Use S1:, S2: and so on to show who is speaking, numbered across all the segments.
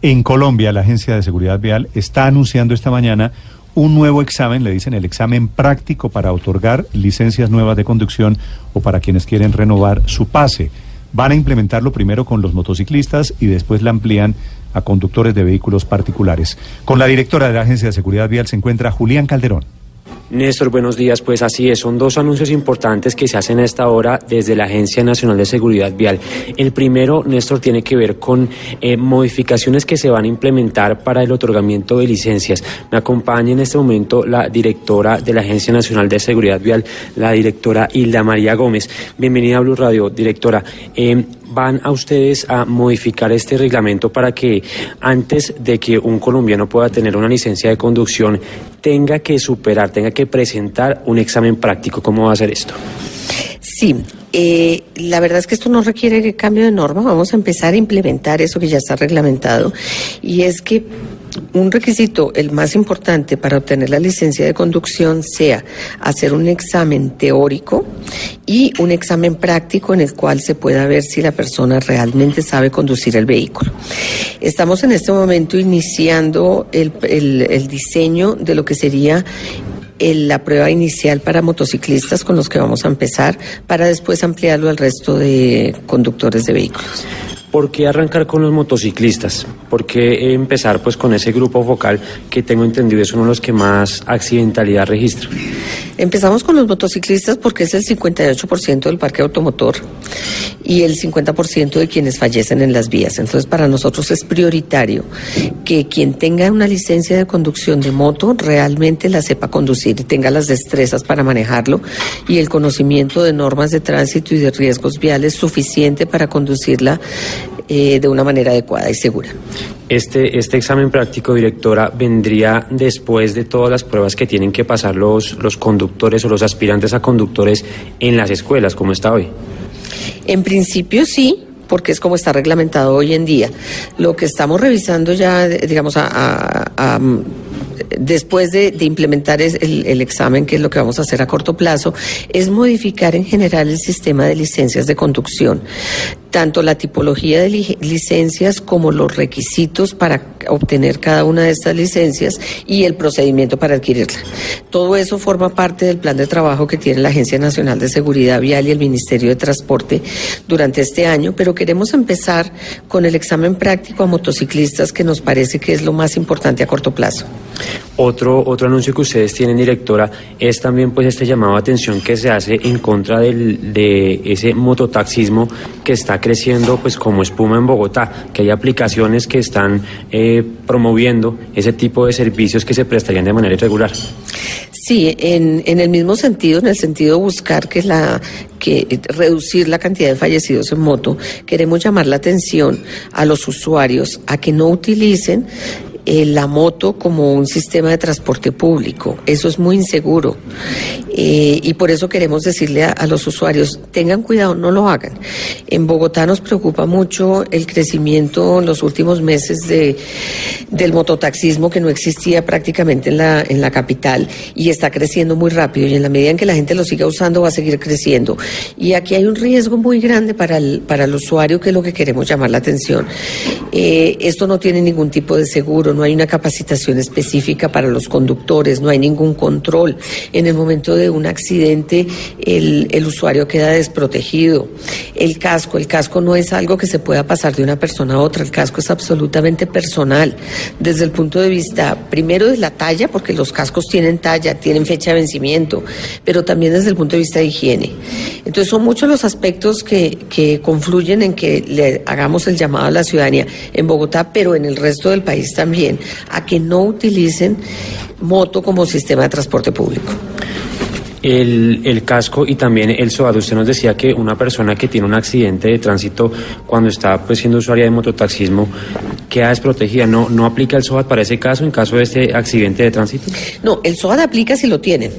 S1: En Colombia, la Agencia de Seguridad Vial está anunciando esta mañana un nuevo examen, le dicen el examen práctico para otorgar licencias nuevas de conducción o para quienes quieren renovar su pase. Van a implementarlo primero con los motociclistas y después la amplían a conductores de vehículos particulares. Con la directora de la Agencia de Seguridad Vial se encuentra Julián Calderón.
S2: Néstor, buenos días. Pues así es, son dos anuncios importantes que se hacen a esta hora desde la Agencia Nacional de Seguridad Vial. El primero, Néstor, tiene que ver con eh, modificaciones que se van a implementar para el otorgamiento de licencias. Me acompaña en este momento la directora de la Agencia Nacional de Seguridad Vial, la directora Hilda María Gómez. Bienvenida a Blue Radio, directora. Eh, van a ustedes a modificar este reglamento para que antes de que un colombiano pueda tener una licencia de conducción tenga que superar, tenga que presentar un examen práctico. ¿Cómo va a ser esto?
S3: Sí, eh, la verdad es que esto no requiere cambio de norma. Vamos a empezar a implementar eso que ya está reglamentado y es que un requisito, el más importante para obtener la licencia de conducción, sea hacer un examen teórico y un examen práctico en el cual se pueda ver si la persona realmente sabe conducir el vehículo. Estamos en este momento iniciando el, diseño de lo que sería la prueba inicial para motociclistas con los que vamos a empezar para después ampliarlo al resto de conductores de vehículos.
S2: ¿Por qué arrancar con los motociclistas? ¿Por qué empezar pues con ese grupo focal que tengo entendido es uno de los que más accidentalidad registra?
S3: Empezamos con los motociclistas porque es el 58% del parque automotor y el 50% de quienes fallecen en las vías. Entonces, para nosotros es prioritario que quien tenga una licencia de conducción de moto realmente la sepa conducir y tenga las destrezas para manejarlo y el conocimiento de normas de tránsito y de riesgos viales suficiente para conducirla eh, de una manera adecuada y segura.
S2: Este, este examen práctico, directora, vendría después de todas las pruebas que tienen que pasar los, los conductores o los aspirantes a conductores en las escuelas, como está hoy.
S3: En principio sí, porque es como está reglamentado hoy en día. Lo que estamos revisando ya, digamos, a, a, a después de, de implementar el, el, examen, que es lo que vamos a hacer a corto plazo, es modificar en general el sistema de licencias de conducción tanto la tipología de licencias como los requisitos para obtener cada una de estas licencias y el procedimiento para adquirirla. Todo eso forma parte del plan de trabajo que tiene la Agencia Nacional de Seguridad Vial y el Ministerio de Transporte durante este año, pero queremos empezar con el examen práctico a motociclistas que nos parece que es lo más importante a corto plazo.
S2: Otro, otro anuncio que ustedes tienen, directora, es también pues este llamado a atención que se hace en contra del, de ese mototaxismo que está creciendo pues como espuma en Bogotá, que hay aplicaciones que están eh, promoviendo ese tipo de servicios que se prestarían de manera irregular.
S3: Sí, en, en el mismo sentido, en el sentido de buscar que la que reducir la cantidad de fallecidos en moto, queremos llamar la atención a los usuarios a que no utilicen eh, la moto como un sistema de transporte público. Eso es muy inseguro. Eh, y por eso queremos decirle a, los usuarios, tengan cuidado, no lo hagan. En Bogotá nos preocupa mucho el crecimiento en los últimos meses de, del mototaxismo que no existía prácticamente en la, en la capital y está creciendo muy rápido y en la medida en que la gente lo siga usando va a seguir creciendo. Y aquí hay un riesgo muy grande para el, para el usuario que es lo que queremos llamar la atención. Eh, esto no tiene ningún tipo de seguro, no hay una capacitación específica para los conductores, no hay ningún control. En el momento de un accidente, el, el, usuario queda desprotegido. El casco, el casco no es algo que se pueda pasar de una persona a otra, el casco es absolutamente personal. Desde el punto de vista, primero de la talla, porque los cascos tienen talla, tienen fecha de vencimiento, pero también desde el punto de vista de higiene. Entonces son muchos los aspectos que, que confluyen en que le hagamos el llamado a la ciudadanía en Bogotá, pero en el resto del país también, a que no utilicen moto como sistema de transporte público.
S2: el, el casco y también el SOAT. Usted nos decía que una persona que tiene un accidente de tránsito cuando está pues, siendo usuaria de mototaxismo queda desprotegida. ¿No, ¿No aplica el SOAT para ese caso en caso de este accidente de tránsito?
S3: No, el SOAT aplica si lo tienen,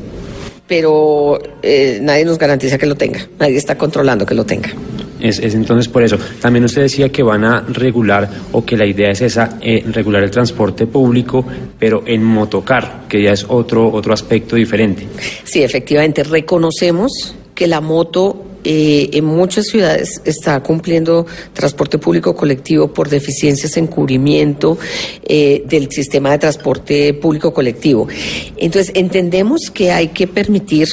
S3: pero eh, nadie nos garantiza que lo tenga, nadie está controlando que lo tenga.
S2: Es, es, entonces por eso. También usted decía que van a regular o que la idea es esa, eh, regular el transporte público, pero en motocar, que ya es otro, otro aspecto diferente.
S3: Sí, efectivamente, reconocemos que la moto eh, en muchas ciudades está cumpliendo transporte público colectivo por deficiencias en cubrimiento eh, del sistema de transporte público colectivo. Entonces, entendemos que hay que permitir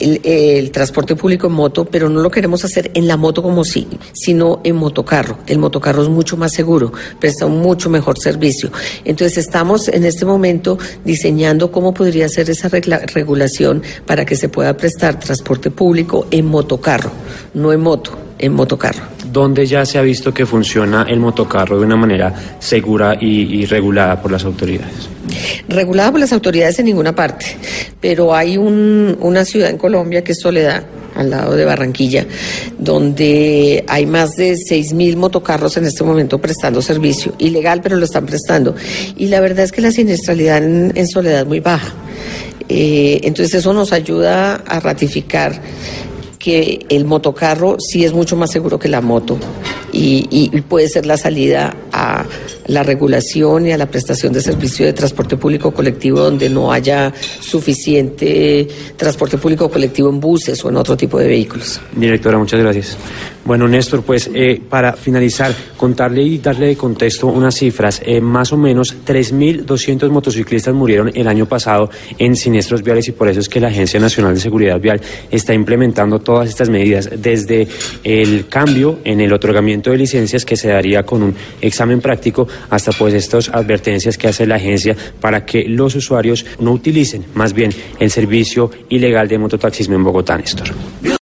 S3: el, transporte público en moto, pero no lo queremos hacer en la moto como sí, sino en motocarro. El motocarro es mucho más seguro, presta un mucho mejor servicio. Entonces estamos en este momento diseñando cómo podría ser esa regla, regulación para que se pueda prestar transporte público en motocarro, no en moto, en motocarro.
S2: ¿Dónde ya se ha visto que funciona el motocarro de una manera segura y regulada por las autoridades?
S3: Regulada por las autoridades en ninguna parte, pero hay un, una ciudad en Colombia que es Soledad, al lado de Barranquilla, donde hay más de 6.000 motocarros en este momento prestando servicio, ilegal, pero lo están prestando. Y la verdad es que la siniestralidad en, Soledad es muy baja. Eh, entonces eso nos ayuda a ratificar que el motocarro sí es mucho más seguro que la moto y, y, puede ser la salida a la regulación y a la prestación de servicio de transporte público colectivo donde no haya suficiente transporte público colectivo en buses o en otro tipo de vehículos.
S2: Directora, muchas gracias. Bueno, Néstor, pues eh, para finalizar, contarle y darle de contexto unas cifras. Eh, más o menos 3.200 motociclistas murieron el año pasado en siniestros viales y por eso es que la Agencia Nacional de Seguridad Vial está implementando todas estas medidas, desde el cambio en el otorgamiento de licencias que se daría con un examen práctico hasta pues estas advertencias que hace la agencia para que los usuarios no utilicen más bien el servicio ilegal de mototaxismo en Bogotá, Néstor.